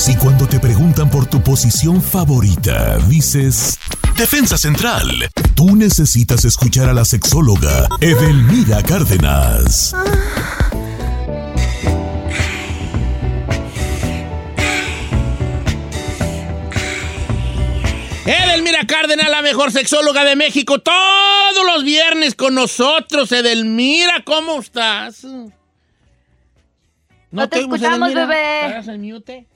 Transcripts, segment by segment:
Si cuando te preguntan por tu posición favorita dices Defensa Central, tú necesitas escuchar a la sexóloga Edelmira Cárdenas. Edelmira Cárdenas, la mejor sexóloga de México, todos los viernes con nosotros. Edelmira, ¿cómo estás? No, te escuchamos, bebé. ¿Estás en mute?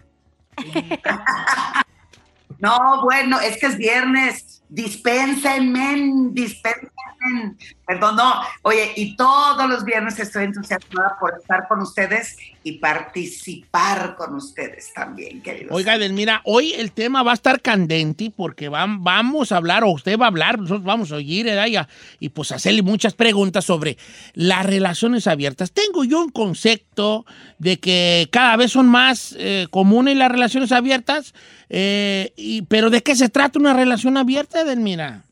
No, bueno, es que es viernes. Dispénsenme, dispénsenme. Perdón, no. Oye, y todos los viernes estoy entusiasmada por estar con ustedes y participar con ustedes también, queridos. Oiga, Edelmira, hoy el tema va a estar candente porque vamos a hablar, o usted va a hablar, nosotros vamos a oír, ¿eh? y pues hacerle muchas preguntas sobre las relaciones abiertas. Tengo yo un concepto de que cada vez son más eh, comunes las relaciones abiertas, eh, y, pero ¿de qué se trata una relación abierta, Edelmira?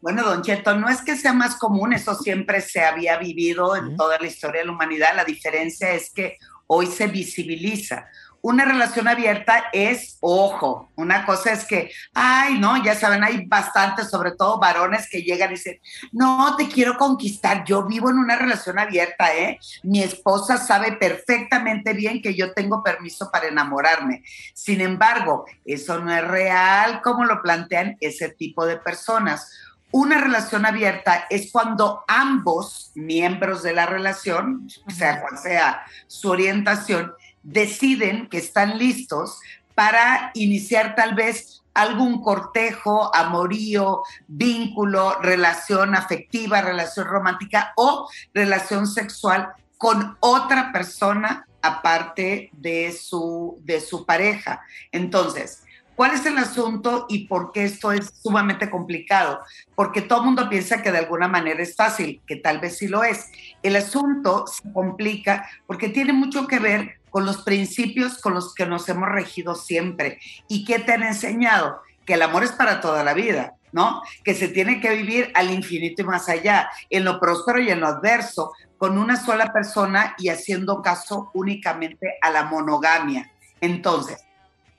Bueno, don Cheto, no es que sea más común, eso siempre se había vivido en toda la historia de la humanidad. La diferencia es que hoy se visibiliza. Una relación abierta es, ojo, una cosa es que, ay, no, ya saben, hay bastantes, sobre todo varones que llegan y dicen, no, te quiero conquistar, yo vivo en una relación abierta, ¿eh? Mi esposa sabe perfectamente bien que yo tengo permiso para enamorarme. Sin embargo, eso no es real como lo plantean ese tipo de personas una relación abierta es cuando ambos miembros de la relación, sea cual sea su orientación, deciden que están listos para iniciar tal vez algún cortejo, amorío, vínculo, relación afectiva, relación romántica o relación sexual con otra persona aparte de su, de su pareja. Entonces, ¿Cuál es el asunto y por qué esto es sumamente complicado? Porque todo el mundo piensa que de alguna manera es fácil, que tal vez sí lo es. El asunto se complica porque tiene mucho que ver con los principios con los que nos hemos regido siempre. ¿Y qué te han enseñado? Que el amor es para toda la vida, ¿no? Que se tiene que vivir al infinito y más allá, en lo próspero y en lo adverso, con una sola persona y haciendo caso únicamente a la monogamia. Entonces,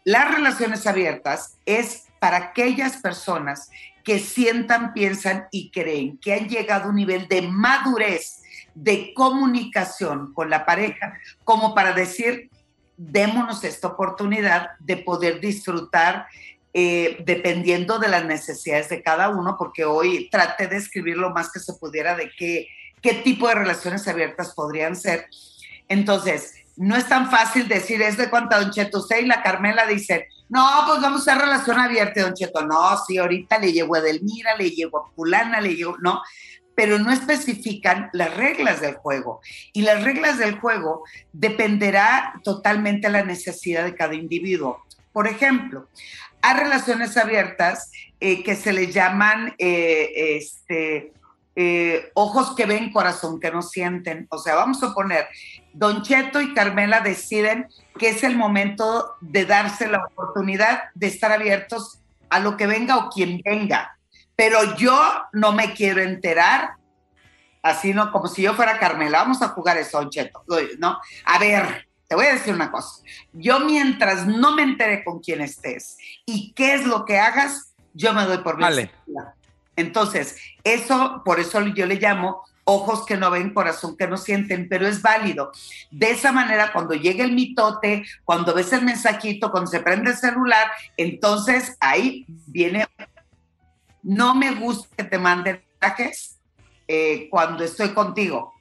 las relaciones abiertas es para aquellas personas que sientan, piensan y creen que han llegado a un nivel de madurez, de comunicación con la pareja, como para decir, démonos esta oportunidad de poder disfrutar eh, dependiendo de las necesidades de cada uno, porque hoy traté de escribir lo más que se pudiera de qué, qué tipo de relaciones abiertas podrían ser. Entonces, no es tan fácil decir, es de cuánta Don Cheto, usted y la Carmela dicen, no, pues vamos a hacer relación abierta, Don Cheto, no, sí, ahorita le llevo a Delmira, le llevo a Pulana, le llevo, no, pero no especifican las reglas del juego. Y las reglas del juego dependerá totalmente de la necesidad de cada individuo. Por ejemplo, hay relaciones abiertas eh, que se les llaman eh, este, eh, ojos que ven, corazón que no sienten. O sea, vamos a poner, Don Cheto y Carmela deciden que es el momento de darse la oportunidad de estar abiertos a lo que venga o quien venga. Pero yo no me quiero enterar, así no, como si yo fuera Carmela. Vamos a jugar eso, Don Cheto, ¿no? A ver, te voy a decir una cosa. Yo mientras no me entere con quién estés y qué es lo que hagas, yo me doy por vale. Entonces, eso, por eso yo le llamo ojos que no ven, corazón que no sienten, pero es válido. De esa manera, cuando llega el mitote, cuando ves el mensajito, cuando se prende el celular, entonces ahí viene, no me gusta que te manden mensajes eh, cuando estoy contigo.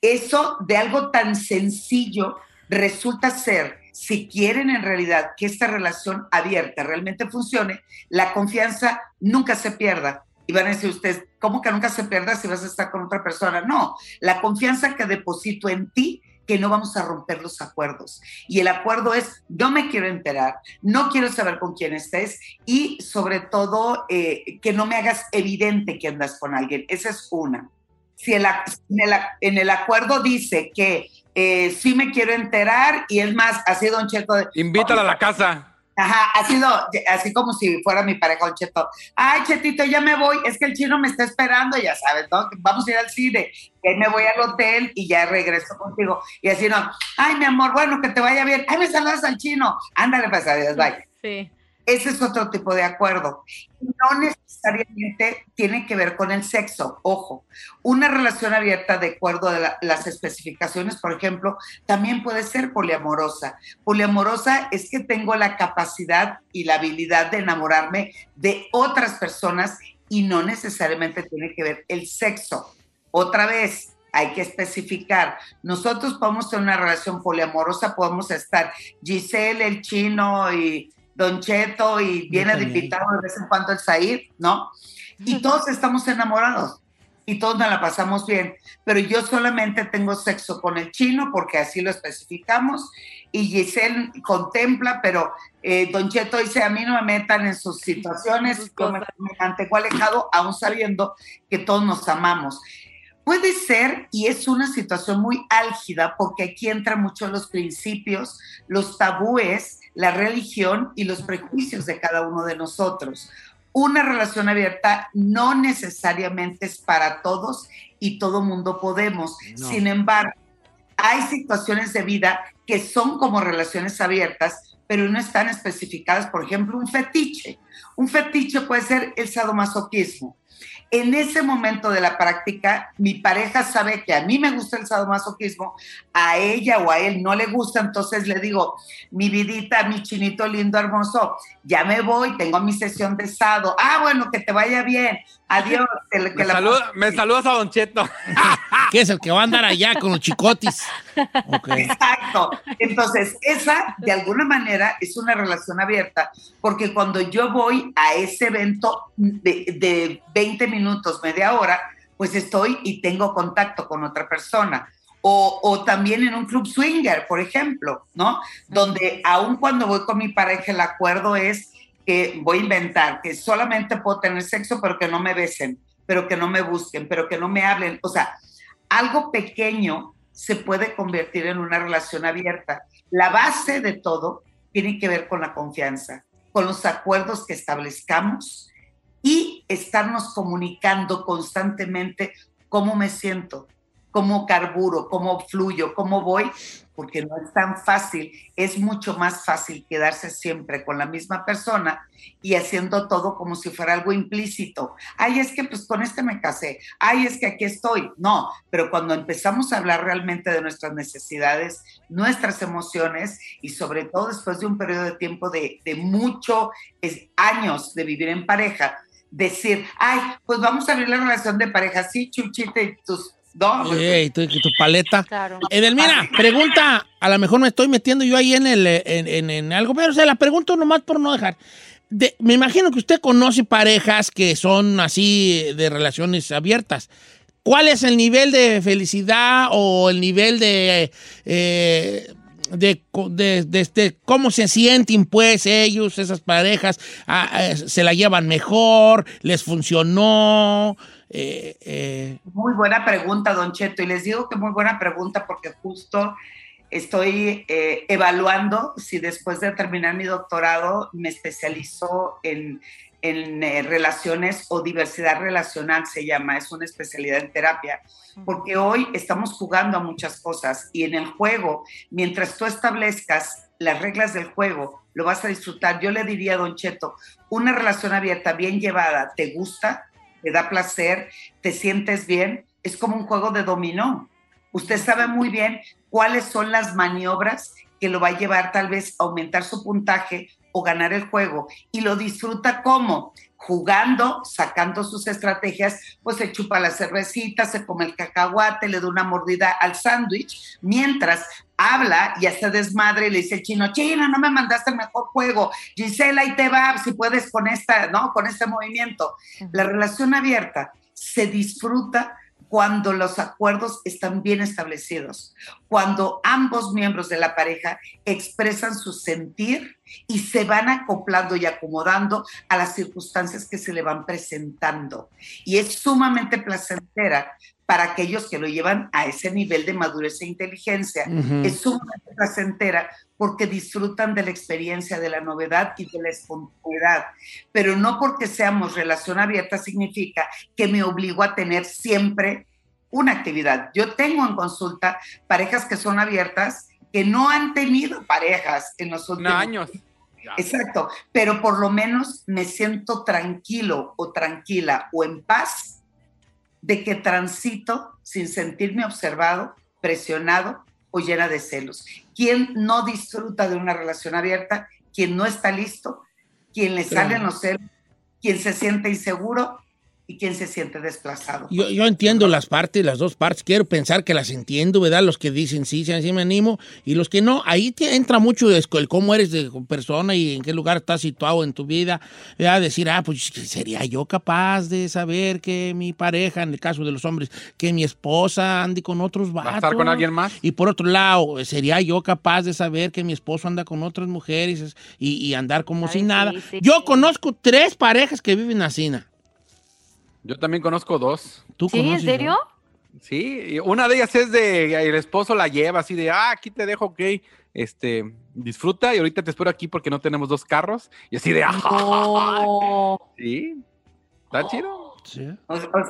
eso de algo tan sencillo resulta ser, si quieren en realidad que esta relación abierta realmente funcione, la confianza nunca se pierda y van a decir ustedes, ¿cómo que nunca se pierda si vas a estar con otra persona? No, la confianza que deposito en ti que no vamos a romper los acuerdos. Y el acuerdo es, no me quiero enterar, no quiero saber con quién estés y sobre todo eh, que no me hagas evidente que andas con alguien. Esa es una. Si en, el, acuerdo dice que eh, sí me quiero enterar y es más, así Don Cheto... Invítala a la casa. Ajá, ha sido así como si fuera mi pareja un cheto. Ay, chetito, ya me voy, es que el chino me está esperando, ya sabes, ¿no? Vamos a ir al cine, y me voy al hotel y ya regreso contigo. Y así no, ay, mi amor, bueno, que te vaya bien. Ay, me saludas al chino. Ándale, pues adiós, bye. Sí. Ese es otro tipo de acuerdo. No necesariamente tiene que ver con el sexo, ojo. Una relación abierta de acuerdo a las especificaciones, por ejemplo, también puede ser poliamorosa. Poliamorosa es que tengo la capacidad y la habilidad de enamorarme de otras personas y no necesariamente tiene que ver el sexo. Otra vez, hay que especificar. Nosotros podemos tener una relación poliamorosa, podemos estar Giselle, el chino y Don Cheto y viene de invitado de vez en cuando el Said, ¿no? Y todos estamos enamorados y todos nos la pasamos bien, pero yo solamente tengo sexo con el chino porque así lo especificamos y Giselle contempla, pero eh, Don Cheto dice, a mí no me metan en sus situaciones, yo me, me mantengo alejado aún sabiendo que todos nos amamos. Puede ser, y es una situación muy álgida, porque aquí entran mucho los principios, los tabúes, la religión y los prejuicios de cada uno de nosotros. Una relación abierta no necesariamente es para todos y todo mundo podemos. Sin embargo, hay situaciones de vida que son como relaciones abiertas, pero no están especificadas. Por ejemplo, un fetiche. Un fetiche puede ser el sadomasoquismo en ese momento de la práctica, mi pareja sabe que a mí me gusta el sadomasoquismo, a ella o a él no le gusta, entonces le digo, mi vidita, mi chinito lindo, hermoso, ya me voy, tengo mi sesión de sado. Ah, bueno, que te vaya bien. Adiós. me, saludas a Don Cheto. que es el que va a andar allá con los chicotis. Exacto. Entonces, esa de alguna manera es una relación abierta, porque cuando yo voy a ese evento de, de 20 minutos, media hora, pues estoy y tengo contacto con otra persona. O, o, también en un club swinger, por ejemplo, ¿no? Donde aun cuando voy con mi pareja, el acuerdo es que voy a inventar, que solamente puedo tener sexo, pero que no me besen, pero que no me busquen, pero que no me hablen. O sea, algo pequeño se puede convertir en una relación abierta. La base de todo tiene que ver con la confianza, con los acuerdos que establezcamos y estarnos comunicando constantemente cómo me siento, cómo carburo, cómo fluyo, cómo voy, porque no es tan fácil, es mucho más fácil quedarse siempre con la misma persona y haciendo todo como si fuera algo implícito. Ay, es que pues con este me casé, ay, es que aquí estoy. No, pero cuando empezamos a hablar realmente de nuestras necesidades, nuestras emociones y sobre todo después de un periodo de tiempo de, de muchos años de vivir en pareja, decir, ay, pues vamos a abrir la relación de pareja, sí, chuchita y tus y tu, paleta. Edelmira, pregunta, a lo mejor me estoy metiendo yo ahí en, el, en, algo, pero se la pregunto nomás por no dejar. me imagino que usted conoce parejas que son así de relaciones abiertas. ¿Cuál es el nivel de felicidad o el nivel de, eh, de, de, cómo se sienten pues ellos, esas parejas? Ah, eh, ¿Se la llevan mejor? ¿Les funcionó? Eh, eh, muy buena pregunta, don Cheto, y les digo que muy buena pregunta porque justo estoy eh, evaluando si después de terminar mi doctorado me especializo en, en relaciones o diversidad relacional, se llama, es una especialidad en terapia, porque hoy estamos jugando a muchas cosas y en el juego, mientras tú establezcas las reglas del juego, lo vas a disfrutar. Yo le diría a Don Cheto, una relación abierta, bien llevada, ¿te gusta? Te da placer, te sientes bien, es como un juego de dominó. Usted sabe muy bien cuáles son las maniobras que lo va a llevar tal vez a aumentar su puntaje o ganar el juego y lo disfruta como jugando, sacando sus estrategias, pues se chupa la cervecita, se come el cacahuate, le da una mordida al sándwich, mientras habla y hace desmadre y le dice el chino, chino, no me mandaste el mejor juego, Gisela, ahí te va, si puedes con esta, ¿no? Con este movimiento. La relación abierta se disfruta cuando los acuerdos están bien establecidos, cuando ambos miembros de la pareja expresan su sentir y se van acoplando y acomodando a las circunstancias que se le van presentando. Y es sumamente placentera para aquellos que lo llevan a ese nivel de madurez e inteligencia. Es sumamente placentera porque disfrutan de la experiencia, de la novedad y de la espontaneidad. Pero no porque seamos relación abierta significa que me obligo a tener siempre una actividad. Yo tengo en consulta parejas que son abiertas que no han tenido parejas en los últimos años. Exacto, pero por lo menos me siento tranquilo o tranquila o en paz de que transito sin sentirme observado, presionado o llena de celos. ¿Quién no disfruta de una relación abierta? ¿Quién no está listo? ¿Quién le salen los celos? ¿Quién se siente inseguro? Y quién se siente desplazado. Yo, yo, entiendo las partes, las dos partes, quiero pensar que las entiendo, ¿verdad? Los que dicen sí, sí, me animo, y los que no, ahí te entra mucho el cómo eres de persona y en qué lugar estás situado en tu vida, ¿verdad? Decir, ah, pues sería yo capaz de saber que mi pareja, en el caso de los hombres, que mi esposa ande con otros vatos. ¿Va a estar con alguien más? Y por otro lado, sería yo capaz de saber que mi esposo anda con otras mujeres y, andar como sin nada. yo conozco tres parejas que viven así, ¿no? Yo también conozco dos. ¿Tú ¿Sí? ¿En serio? Sí, una de ellas es de el esposo la lleva así de, ah, aquí te dejo, ok, este, disfruta y ahorita te espero aquí porque no tenemos dos carros y así de, ah, sí, está chido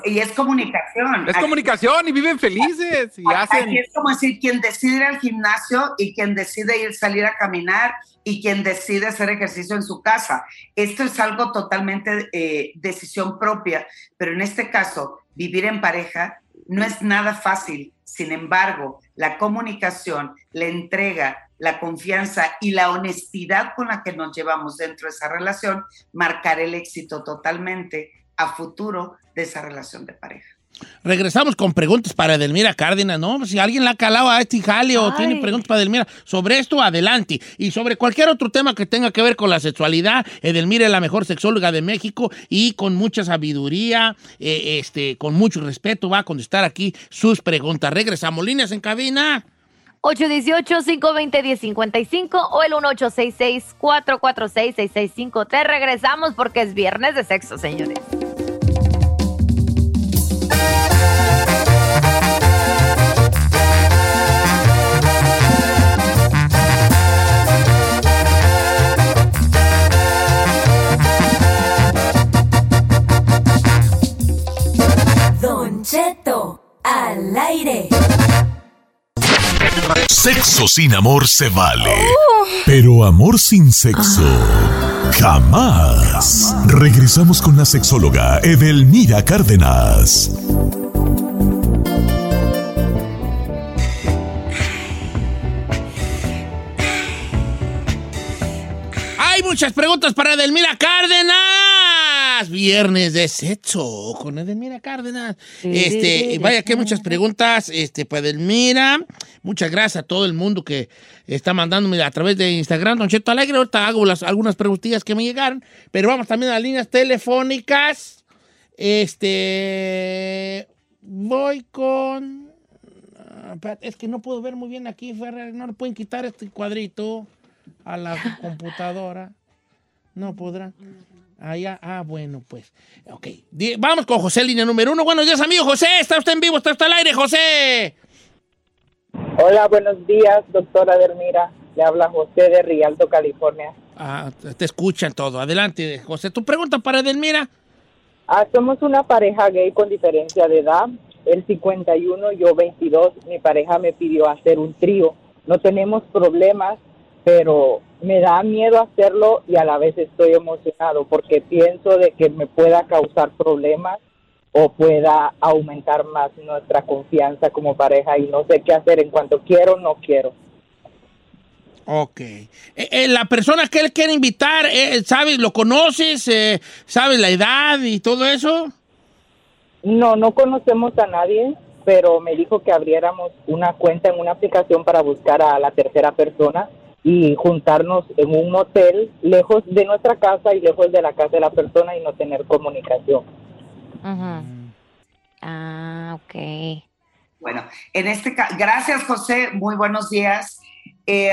y es comunicación. Es comunicación y viven felices. Y hacen... es como decir, quien decide ir al gimnasio y quien decide ir salir a caminar y quien decide hacer ejercicio en su casa. Esto es algo totalmente eh, decisión propia, pero en este caso, vivir en pareja no es nada fácil. Sin embargo, la comunicación, la entrega, la confianza y la honestidad con la que nos llevamos dentro de esa relación marcar el éxito totalmente a futuro de esa relación de pareja. Regresamos con preguntas para Edelmira Cárdenas, ¿no? Si alguien la ha calado a este jale o tiene preguntas para Edelmira sobre esto, adelante. Y sobre cualquier otro tema que tenga que ver con la sexualidad, Edelmira es la mejor sexóloga de México y con mucha sabiduría, eh, este, con mucho respeto va a contestar aquí sus preguntas. Regresamos, líneas en cabina. 818-520-1055 o el 1866-446-6653. Te regresamos porque es viernes de sexo, señores. Cheto, al aire. Sexo sin amor se vale. Pero amor sin sexo. Jamás. Regresamos con la sexóloga Edelmira Cárdenas. Hay muchas preguntas para Edelmira Cárdenas. Viernes de sexo con Edelmira Cárdenas. Este, vaya que muchas preguntas este, para Edelmira. Muchas gracias a todo el mundo que está mandándome a través de Instagram, Don Cheto Alegre. Ahorita hago las, algunas preguntillas que me llegaron, pero vamos también a las líneas telefónicas. Este. Voy con. Ah, es que no puedo ver muy bien aquí, Ferrer. No le pueden quitar este cuadrito a la computadora. No podrán. Allá, ah, bueno, pues. Ok. Vamos con José, línea número uno. Buenos días, amigo José. Está usted en vivo, está usted al aire, José. Hola, buenos días, doctora Dermira. Le habla José de Rialto, California. Ah, te escuchan todo. Adelante, José. ¿Tu pregunta para Edelmira? Ah, somos una pareja gay con diferencia de edad. El 51, yo 22. Mi pareja me pidió hacer un trío. No tenemos problemas, pero me da miedo hacerlo y a la vez estoy emocionado porque pienso de que me pueda causar problemas o pueda aumentar más nuestra confianza como pareja y no sé qué hacer en cuanto quiero, no quiero. Ok. Eh, eh, la persona que él quiere invitar, eh, ¿sabes? ¿Lo conoces? ¿Sabes la edad y todo eso? No, no conocemos a nadie, pero me dijo que abriéramos una cuenta en una aplicación para buscar a la tercera persona y juntarnos en un hotel lejos de nuestra casa y lejos de la casa de la persona y no tener comunicación. Ah, ok. Bueno, en este caso, gracias José, muy buenos días. Eh,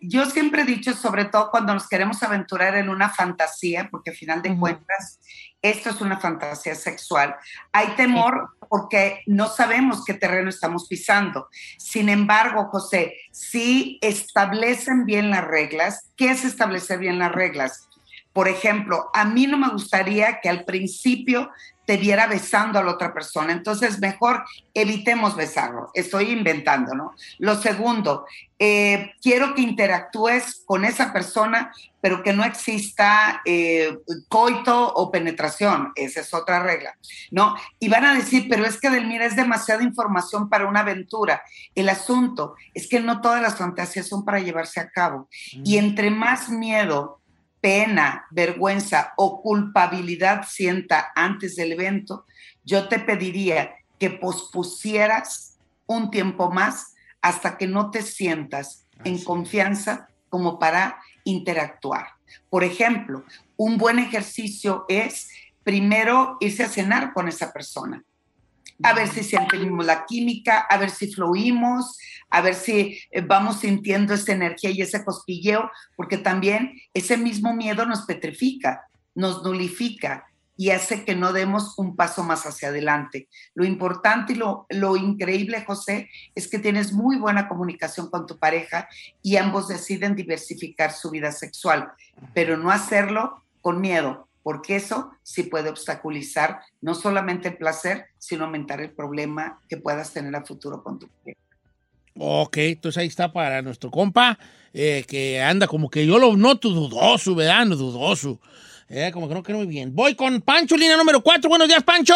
yo siempre he dicho, sobre todo cuando nos queremos aventurar en una fantasía, porque al final de cuentas esto es una fantasía sexual, hay temor porque no sabemos qué terreno estamos pisando. Sin embargo, José, si establecen bien las reglas, ¿qué es establecer bien las reglas? Por ejemplo, a mí no me gustaría que al principio te viera besando a la otra persona. Entonces, mejor evitemos besarlo. Estoy inventando, ¿no? Lo segundo, eh, quiero que interactúes con esa persona, pero que no exista eh, coito o penetración. Esa es otra regla, ¿no? Y van a decir, pero es que Delmira es demasiada información para una aventura. El asunto es que no todas las fantasías son para llevarse a cabo. Y entre más miedo pena, vergüenza o culpabilidad sienta antes del evento, yo te pediría que pospusieras un tiempo más hasta que no te sientas en confianza como para interactuar. Por ejemplo, un buen ejercicio es primero irse a cenar con esa persona a ver si sentimos la química, a ver si fluimos, a ver si eh, vamos sintiendo esa energía y ese cosquilleo, porque también ese mismo miedo nos petrifica, nos nulifica y hace que no demos un paso más hacia adelante. Lo importante y lo, lo increíble, José, es que tienes muy buena comunicación con tu pareja y ambos deciden diversificar su vida sexual, pero no hacerlo con miedo, porque eso sí puede obstaculizar no solamente el placer, sino aumentar el problema que puedas tener a futuro con tu pareja. Ok, entonces ahí está para nuestro compa, eh, que anda como que yo lo noto dudoso, ¿verdad? No dudoso. Eh, como que no creo muy bien. Voy con Pancho, línea número 4. Buenos días, Pancho.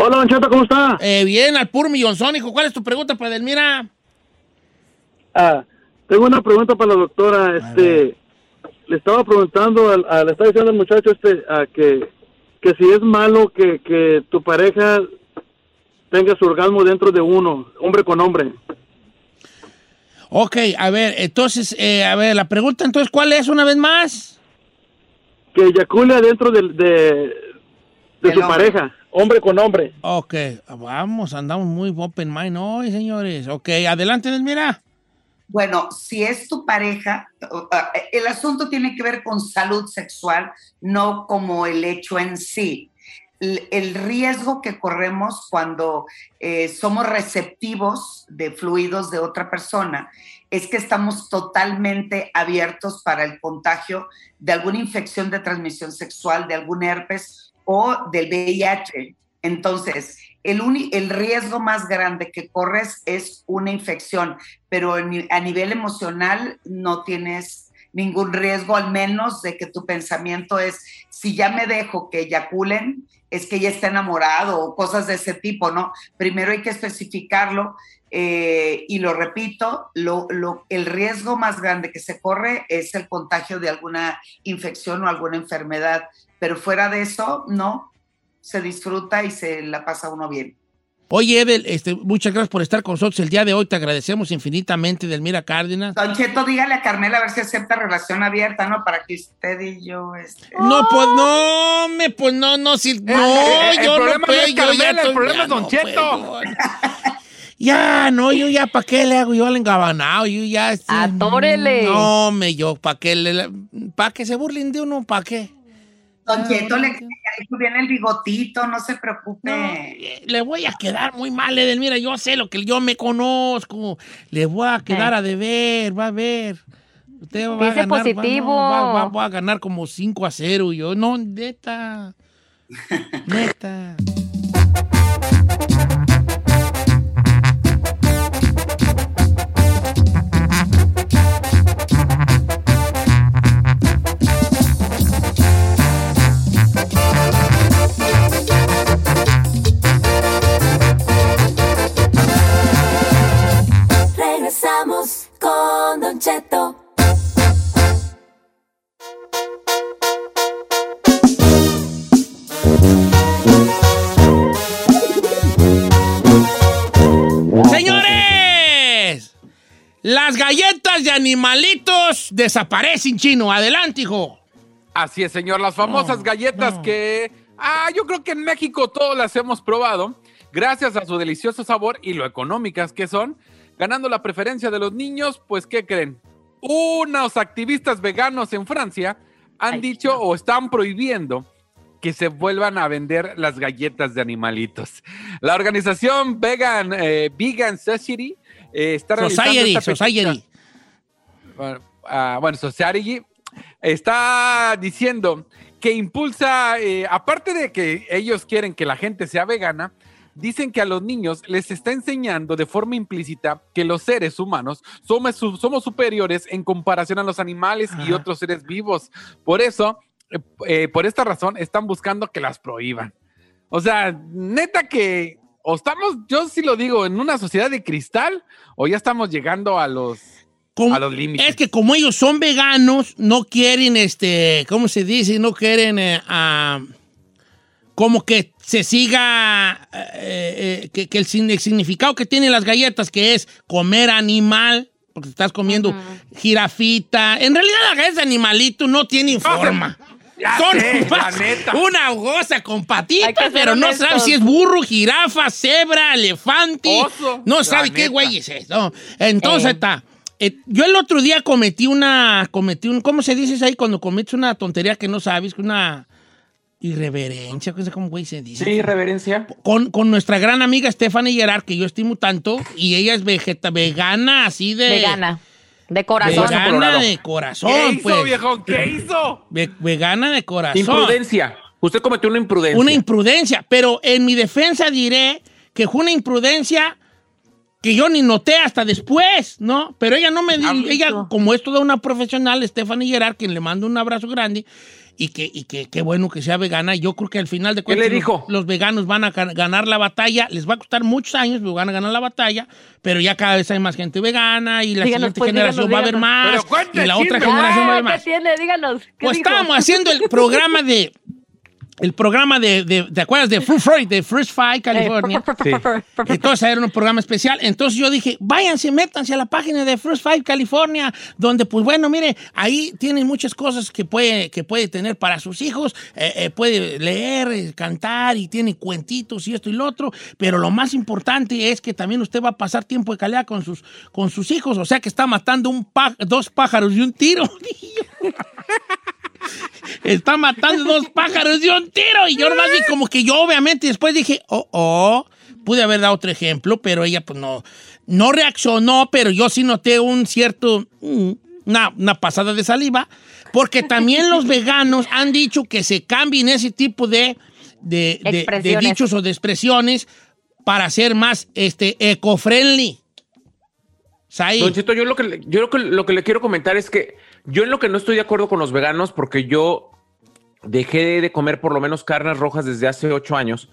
Hola, Don Cheto, ¿cómo está? Eh, bien, al puro millonzón, hijo. ¿Cuál es tu pregunta para Delmira? Ah, tengo una pregunta para la doctora. Este, le estaba preguntando, al, al- le estaba diciendo al muchacho este a que, que si es malo que, que tu pareja tenga su orgasmo dentro de uno, hombre con hombre. Ok, a ver, entonces, eh, a ver, la pregunta entonces, ¿cuál es una vez más? Que eyacule dentro de, de, de su pareja, hombre con hombre. Ok, vamos, andamos muy open mind hoy, señores. Ok, adelante, Delmira. Bueno, si es tu pareja, el asunto tiene que ver con salud sexual, no como el hecho en sí. El, el riesgo que corremos cuando eh, somos receptivos de fluidos de otra persona es que estamos totalmente abiertos para el contagio de alguna infección de transmisión sexual, de algún herpes o del VIH. Entonces, el, uni- el riesgo más grande que corres es una infección, pero a nivel emocional no tienes ningún riesgo, al menos de que tu pensamiento es, si ya me dejo que eyaculen, es que ya está enamorado o cosas de ese tipo, ¿no? Primero hay que especificarlo eh, y lo repito, el riesgo más grande que se corre es el contagio de alguna infección o alguna enfermedad, pero fuera de eso, no, se disfruta y se la pasa uno bien. Oye, Edel, este, muchas gracias por estar con nosotros el día de hoy. Te agradecemos infinitamente, Delmira Cárdenas. Don Cheto, dígale a Carmela a ver si acepta relación abierta, ¿no? Para que usted y yo... Este... No, pues no, me, pues no, no, si, no, eh, el yo problema no no es puedo, yo ya Carmela, el problema ya es Don no Cheto. puedo. Ya, no, yo ya, ¿para qué le hago yo al engabanado? Yo ya... este, Atórele. No, me, yo, ¿para qué le, para que se burlen de uno, ¿para qué? Don Cheto le dijo bien el bigotito, no se preocupe. Le voy a quedar muy mal, Edel. Mira, yo sé lo que yo me conozco. Le voy a quedar a deber, va a ver. Usted va a ganar, va- positivo. Va, va- va a ganar como 5 a 0. Yo, no, neta. neta. regresamos con Don Cheto. Señores, las galletas de animalitos desaparecen chino. Adelante, hijo. Así es, señor. Las famosas galletas que... Ah, yo creo que en México todas las hemos probado gracias a su delicioso sabor y lo económicas que son, ganando la preferencia de los niños, pues, ¿qué creen? Unos activistas veganos en Francia han Ay, dicho o están prohibiendo que se vuelvan a vender las galletas de animalitos. La organización Vegan, eh, Vegan Society eh, está realizando Society, esta petición. Society. Bueno, ah, bueno, Society está diciendo que impulsa, eh, aparte de que ellos quieren que la gente sea vegana, dicen que a los niños les está enseñando de forma implícita que los seres humanos somos, somos superiores en comparación a los animales y otros seres vivos. Por eso, eh, eh, por esta razón, están buscando que las prohíban. O sea, neta que o estamos, yo sí lo digo, en una sociedad de cristal o ya estamos llegando a los Como- a los límites. Es que como ellos son veganos, no quieren, este, ¿cómo se dice? No quieren, eh, ah, como que se siga, eh, eh, que, que el, significado que tienen las galletas, que es comer animal, porque estás comiendo jirafita. En realidad las galletas de animalito no tienen forma. Ya Son sé, la más neta. una cosa con patitas, pero no honestos. sabes si es burro, jirafa, cebra, elefante. Oso, No la sabe qué neta. güey es eso. Entonces Eh. está. eh, yo el otro día cometí una, cometí un, ¿cómo se dice ahí cuando cometes una tontería que no sabes? Una irreverencia, no sé cómo güey se dice. Sí, reverencia. Con, con nuestra gran amiga Stephanie Gerard, que yo estimo tanto, y ella es vegeta, vegana, así de... Vegana. De corazón. Vegana. Colorado. de corazón, ¿Qué hizo, pues. viejo? ¿Qué hizo? Ve- vegana de corazón. Imprudencia. Usted cometió una imprudencia. Una imprudencia, pero en mi defensa diré que fue una imprudencia que yo ni noté hasta después, ¿no? Pero ella no me di, ella, como es toda una profesional, Stephanie Gerard, quien le mando un abrazo grande, y que, y que qué bueno que sea vegana. Yo creo que al final de cuentas le los- dijo? Los, veganos van a ga- ganar la batalla. Les va a costar muchos años, pero van a ganar la batalla. Pero ya cada vez hay más gente vegana y la Díganos, siguiente pues, generación díganos, va a haber más. Pero y la otra generación va a Ah, haber más. ¿Qué tiene? Díganos. ¿qué Pues dijo? estábamos haciendo el programa de. El programa de, de- ¿te acuerdas? De Fruit Friday, de Fruit Fight, California. Sí. Entonces era un programa especial. Entonces yo dije, váyanse, métanse a la página de Fruit Fight California, donde pues bueno, mire, ahí tienen muchas cosas que puede, que puede tener para sus hijos. Eh, eh, puede leer, eh, cantar y tiene cuentitos y esto y lo otro. Pero lo más importante es que también usted va a pasar tiempo de calidad con sus, con sus hijos. O sea que está matando un pá- dos pájaros de un tiro. Está matando dos pájaros de un tiro. Y yo nomás vi como que yo, obviamente, después dije, oh, oh, pude haber dado otro ejemplo, pero ella, pues no, no reaccionó, pero yo sí noté un cierto, mm, una, una pasada de saliva, porque también los veganos han dicho que se cambien ese tipo de, de, de- de Expresiones. dichos o de expresiones para ser más este, eco-friendly. Yo lo que, le- yo lo que, lo que le quiero comentar es que yo en lo que no estoy de acuerdo con los veganos, porque yo dejé de comer por lo menos carnes rojas desde hace ocho años,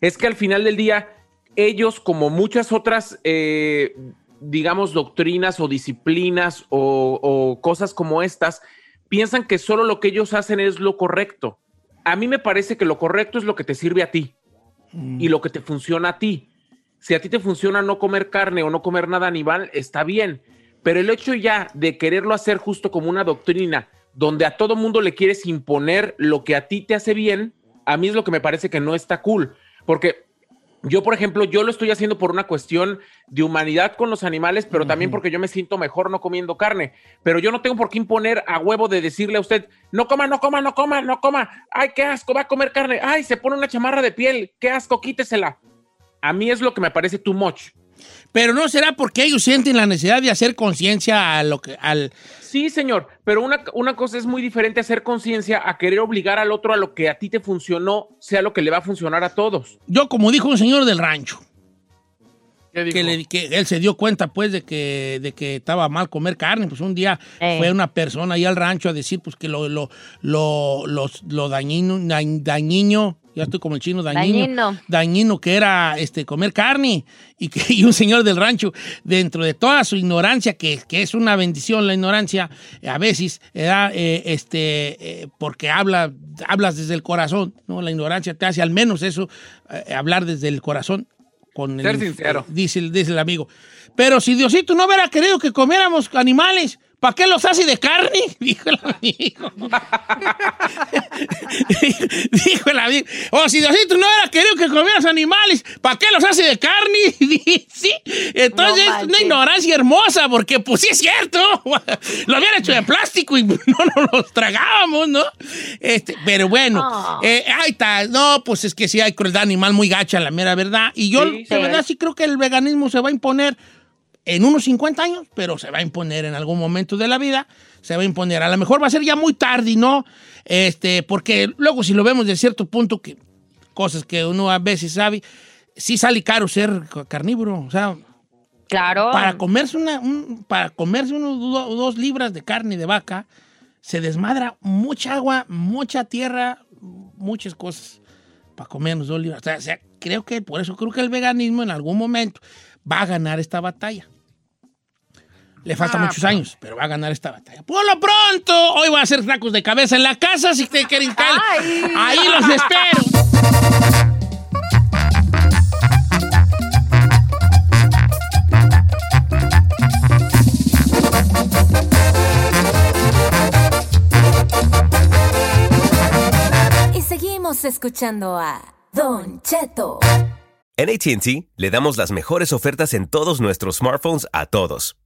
es que al final del día, ellos, como muchas otras, eh, digamos, doctrinas o disciplinas o, o cosas como estas, piensan que solo lo que ellos hacen es lo correcto. A mí me parece que lo correcto es lo que te sirve a ti y lo que te funciona a ti. Si a ti te funciona no comer carne o no comer nada animal, está bien. Pero el hecho ya de quererlo hacer justo como una doctrina, donde a todo mundo le quieres imponer lo que a ti te hace bien, a mí es lo que me parece que no está cool. Porque yo, por ejemplo, yo lo estoy haciendo por una cuestión de humanidad con los animales, pero también porque yo me siento mejor no comiendo carne. Pero yo no tengo por qué imponer a huevo de decirle a usted, no coma, no coma, no coma, no coma. Ay, qué asco, va a comer carne. Ay, se pone una chamarra de piel. Qué asco, quítesela. A mí es lo que me parece too much. Pero no será porque ellos sienten la necesidad de hacer conciencia a lo que, al, Sí, señor, pero una, una cosa es muy diferente hacer conciencia a querer obligar al otro a lo que a ti te funcionó, sea lo que le va a funcionar a todos. Yo, como dijo un señor del rancho, ¿Qué dijo? que, le- que él se dio cuenta, pues, de que, de que estaba mal comer carne. Pues un día Eh. fue una persona ahí al rancho a decir, pues, que lo, lo, lo, los- lo dañino, dañ- dañino, ya estoy como el chino, dañino, Dañino. dañino que era este, comer carne. Y que y un señor del rancho, dentro de toda su ignorancia, que, que es una bendición la ignorancia, a veces, era, eh, este, eh, porque habla, hablas desde el corazón, ¿no? La ignorancia te hace al menos eso, eh, hablar desde el corazón con Ser sincero. Dice, el- dice el amigo. Pero si Diosito no hubiera querido que comiéramos animales, ¿para qué los hace de carne? Dijo el amigo. Dijo el amigo. O si Diosito no hubiera querido que comieras animales, ¿para qué los hace de carne? sí. Entonces No es una ignorancia hermosa, porque pues sí es cierto. Lo habían hecho de plástico y no nos los tragábamos, ¿no? Este, pero bueno, Ah. eh, ahí está. No, pues es que sí hay crueldad animal muy gacha, la mera verdad. Y yo, Sí, de sí. verdad, sí creo que el veganismo se va a imponer en unos 50 años, pero se va a imponer en algún momento de la vida, se va a imponer. A lo mejor va a ser ya muy tarde, ¿no? Este, porque luego si lo vemos de cierto punto, que cosas que uno a veces sabe, sí sale caro ser ca- carnívoro, o sea, Claro. para comerse una, un- para comerse unos do- dos libras de carne de vaca, se desmadra mucha agua, mucha tierra, muchas cosas para comernos dos libras. O sea, creo que por eso creo que el veganismo en algún momento va a ganar esta batalla. Le faltan muchos años, pero va a ganar esta batalla. Por lo pronto, hoy voy a hacer tacos de cabeza en la casa, si te quieren. Ay. Ahí los espero. Y seguimos escuchando a Don Cheto. En ATT le damos las mejores ofertas en todos nuestros smartphones a todos.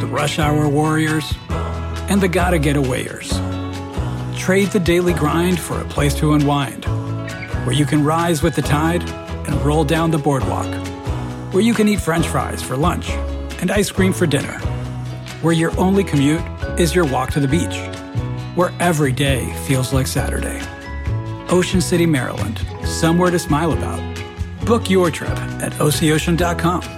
the rush hour warriors, and the gotta get awayers. Trade the daily grind for a place to unwind, where you can rise with the tide and roll down the boardwalk, where you can eat french fries for lunch and ice cream for dinner, where your only commute is your walk to the beach, where every day feels like Saturday. Ocean City, Maryland, somewhere to smile about. Book your trip at oceocean.com.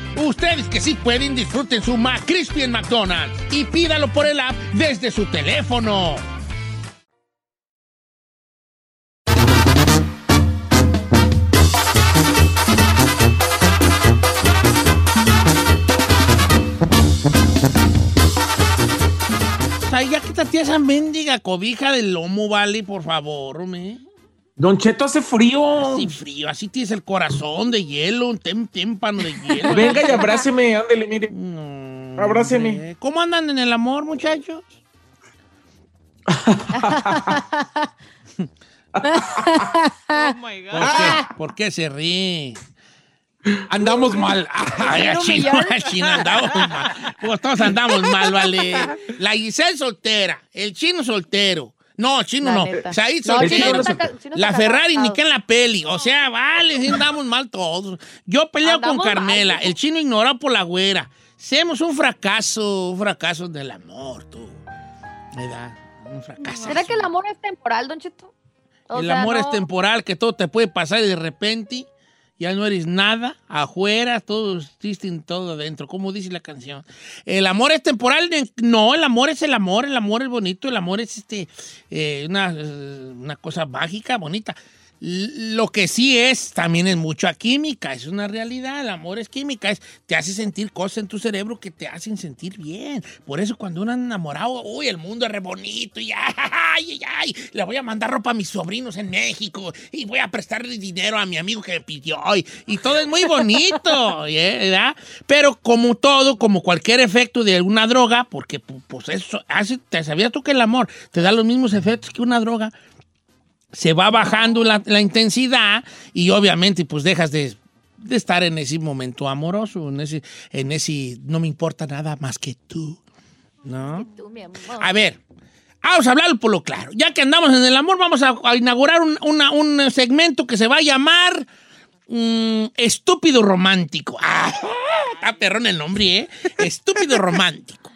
Ustedes que sí pueden, disfruten su McCrispy en McDonald's y pídalo por el app desde su teléfono. Ay, ya quítate esa mendiga cobija del lomo, vale, por favor, hombre. Don Cheto hace frío. Así frío, así tienes el corazón de hielo, un tem- témpano de hielo. Venga y abráceme, ándele, mire. Abráceme. Eh, ¿Cómo andan en el amor, muchachos? oh my ¿Por qué? ¿Por qué se ríe? Andamos mal. Ay, ¿Quiere chino, humillar? chino, andamos mal. Pues todos andamos mal, vale. La Giselle soltera, el chino soltero, No, chino no. Chino no Chino la Ferrari ni que en la peli. O sea, vale, sí andamos mal todos. Yo peleo con Andamos Carmela. el chino ignorado por la güera. Hacemos un fracaso, un fracaso del amor, tú. ¿Verdad? Un fracaso. ¿Será que el amor es temporal, Don Cheto? O el sea, amor es temporal, que todo te puede pasar y de repente ya no eres nada, afuera, todo existe en todo adentro, como dice la canción. El amor es temporal, no, el amor es el amor, el amor es bonito, el amor es este, eh, una, eh, una cosa mágica, bonita. Lo que sí es, también es mucha química, es una realidad, el amor es química, es, te hace sentir cosas en tu cerebro que te hacen sentir bien. Por eso cuando uno anda enamorado, uy, el mundo es re bonito y ay, ay, ay, le voy a mandar ropa a mis sobrinos en México y voy a prestarle dinero a mi amigo que me pidió y, y todo es muy bonito, ¿eh? ¿verdad? Pero como todo, como cualquier efecto de alguna droga, porque pu- pues eso hace, ¿te sabías tú que el amor te da los mismos efectos que una droga? Se va bajando la, la intensidad y obviamente pues dejas de, de estar en ese momento amoroso, en ese, en ese no me importa nada más que tú, ¿no? Tú, mi amor. A ver, vamos a hablar por lo claro. Ya que andamos en el amor, vamos a, a inaugurar un, una- un segmento que se va a llamar mm, Estúpido Romántico. Ah, está perrón el nombre, ¿eh? Estúpido Romántico.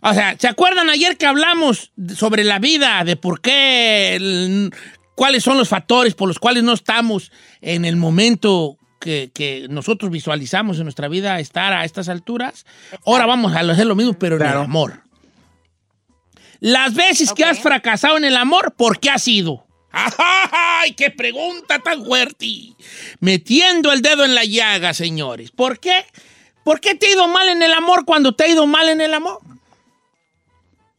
O sea, ¿se acuerdan ayer que hablamos sobre la vida, de por qué, el- cuáles son los factores por los cuales no estamos en el momento que, que nosotros visualizamos en nuestra vida estar a estas alturas? Ahora vamos a hacer lo mismo, pero en el amor. Las veces que has fracasado en el amor, ¿por qué ha sido? ¡Ay, qué pregunta tan fuerte! Metiendo el dedo en la llaga, señores. ¿Por qué? ¿Por qué te ha ido mal en el amor cuando te ha ido mal en el amor?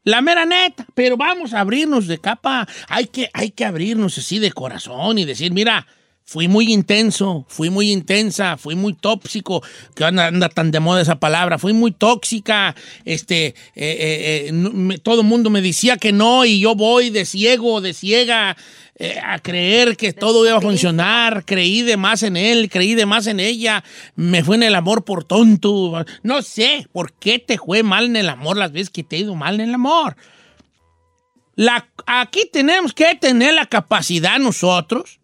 La mera neta, pero vamos a abrirnos de capa. Hay que, hay que abrirnos así de corazón y decir, mira, fui muy intenso, fui muy intensa, fui muy tóxico, que anda, anda tan de moda esa palabra, fui muy tóxica, este, eh, eh, eh, me- todo el mundo me decía que no y yo voy de ciego, de ciega a creer que todo iba a funcionar, creí de más en él, creí de más en ella, me fue en el amor por tonto, no sé, ¿por qué te fue mal en el amor las veces que te ha ido mal en el amor? La, aquí tenemos que tener la capacidad nosotros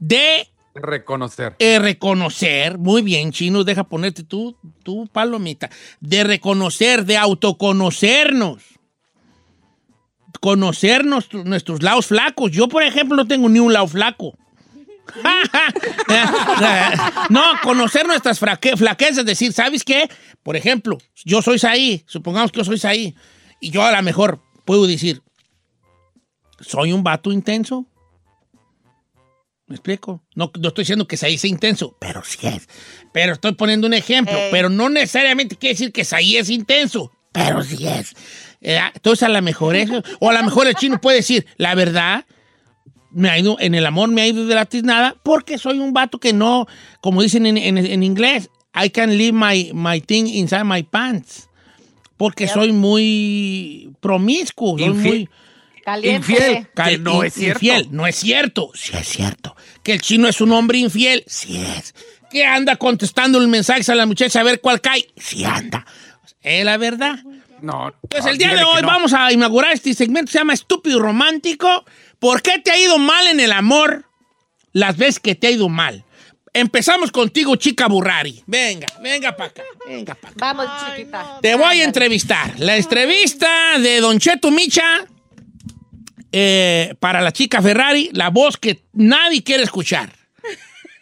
de Reconocer. eh, reconocer, muy bien, chino, deja ponerte tú, tú palomita, de reconocer, de autoconocernos, conocernos tu- nuestros lados flacos. Yo, por ejemplo, no tengo ni un lado flaco. no, conocer nuestras fraque- flaquezas, decir, ¿sabes qué? Por ejemplo, yo soy Saí, supongamos que yo soy Saí, y yo a lo mejor puedo decir, soy un vato intenso, ¿Me explico? No, no estoy diciendo que Saí sea intenso, pero sí es. Pero estoy poniendo un ejemplo. Pero no necesariamente quiere decir que Saí es intenso, pero sí es. Eh, Entonces, a lo mejor eso. O a lo mejor el chino puede decir, la verdad, me ha ido, en el amor me ha ido de la tiznada porque soy un vato que no, como dicen en, en- en inglés, I can leave my, my thing inside my pants. Porque soy muy promiscuo, soy muy... Caliente. Infiel. Cal- Que no es cierto. Infiel, no es cierto. Sí es cierto. Que el chino es un hombre infiel, sí es. Que anda contestando el mensaje a la muchacha a ver cuál cae, sí anda. Es la verdad. No. Pues no, el día de hoy no. vamos a inaugurar este segmento, se llama Estúpido Romántico. ¿Por qué te ha ido mal en el amor las veces que te ha ido mal? Empezamos contigo, chica Burrari. Venga, venga para acá, venga para acá. Vamos, chiquita. Te voy a entrevistar. La entrevista de Don Cheto Micha eh, para la chica Ferrari, la voz que nadie quiere escuchar.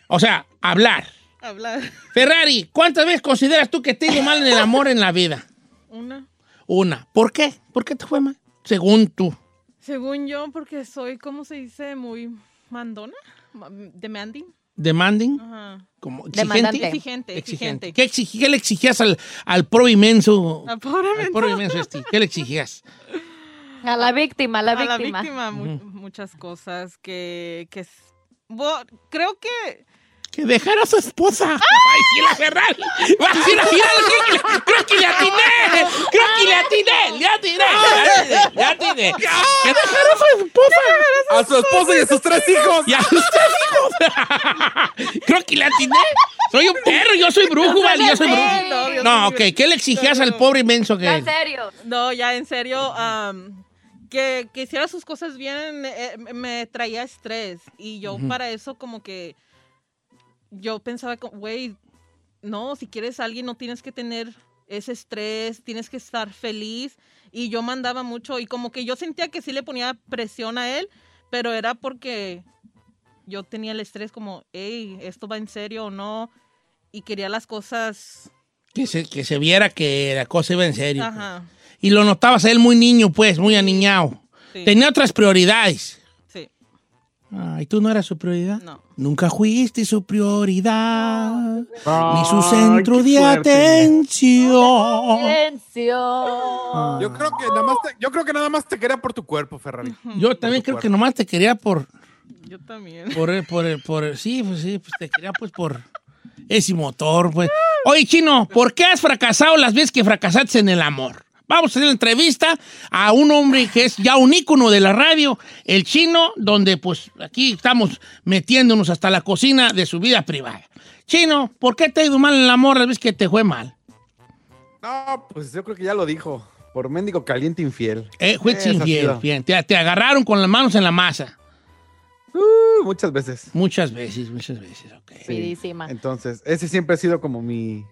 O sea, hablar. Hablar. Ferrari, ¿cuántas veces consideras tú que te ha ido mal en el amor en la vida? Una. Una. ¿Por qué? ¿Por qué te fue mal? Según tú. Según yo, porque soy, ¿cómo se dice? Muy mandona. Ma- Demanding. Demanding. Ajá. Como exigente. Exigente, exigente. ¿Qué, qué le exigías al, al pro inmenso? Al mensa. pro inmenso este? ¿Qué le exigías? A la víctima, a la a la víctima. víctima mu- muchas cosas que, que creo que Que dejara a su esposa. Va a decir la Ferrari. Va a decir la Ferrari. Creo que le atiné. Creo que le atiné. Le atiné. Le atiné. Que dejara a su esposa. A su esposa y a sus tres hijos. Y a sus tres hijos. Creo que le atiné. Soy un perro. Yo soy brujo, ¿vale? Yo soy brujo. No, ok. ¿Qué le exigías al pobre inmenso que Ya, en serio. no, ya en serio, que, que hiciera sus cosas bien eh, me traía estrés. Y yo para eso como que yo pensaba, güey, no, si quieres a alguien no tienes que tener ese estrés, tienes que estar feliz. Y yo mandaba mucho y como que yo sentía que sí le ponía presión a él, pero era porque yo tenía el estrés como, hey, esto va en serio o no. Y quería las cosas... Que se, que se viera que la cosa iba en serio. pues. Y lo notabas a él muy niño, pues, muy aniñado. Sí. Tenía otras prioridades. Sí. Ah, ¿y tú no eras su prioridad? No. Nunca fuiste su prioridad. Ni su Ay, centro de fuerte. atención. Silencio. Yo creo que nada más te, yo creo que nada más te quería por tu cuerpo, Ferrari. Yo también creo que nomás te quería por, Yo también. por, el- por, el- por, el- sí, pues sí, pues te quería pues por ese motor, pues. Oye, Chino, ¿por qué has fracasado las veces que fracasaste en el amor? Vamos a hacer la entrevista a un hombre que es ya un ícono de la radio, el Chino, donde pues aquí estamos metiéndonos hasta la cocina de su vida privada. Chino, ¿por qué te ha ido mal en el amor las veces que te fue mal? No, pues yo creo que ya lo dijo. Por mendigo caliente infiel. Eh, fuiste infiel, bien. Te, te agarraron con las manos en la masa. Uh, muchas veces. Muchas veces, muchas veces, ok. Rapidísima. Entonces, ese siempre ha sido como mi.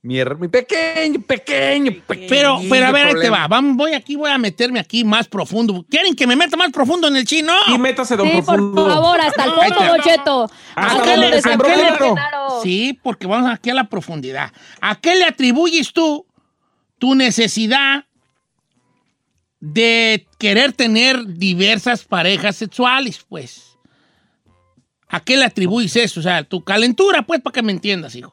Mi, mi pequeño, pequeño, pequeño. Pero, pero a ver, ahí te va. Vamos, voy aquí, voy a meterme aquí más profundo. ¿Quieren que me meta más profundo en el chino? Y métase, don Sí, por Profundo. favor, hasta el fondo, te- Don Cheto. Hasta ¿A qué le-? Sí, porque vamos aquí a la profundidad. ¿A qué le atribuyes tú tu necesidad de querer tener diversas parejas sexuales, pues? ¿A qué le atribuyes eso? O sea, tu calentura, pues, para que me entiendas, hijo.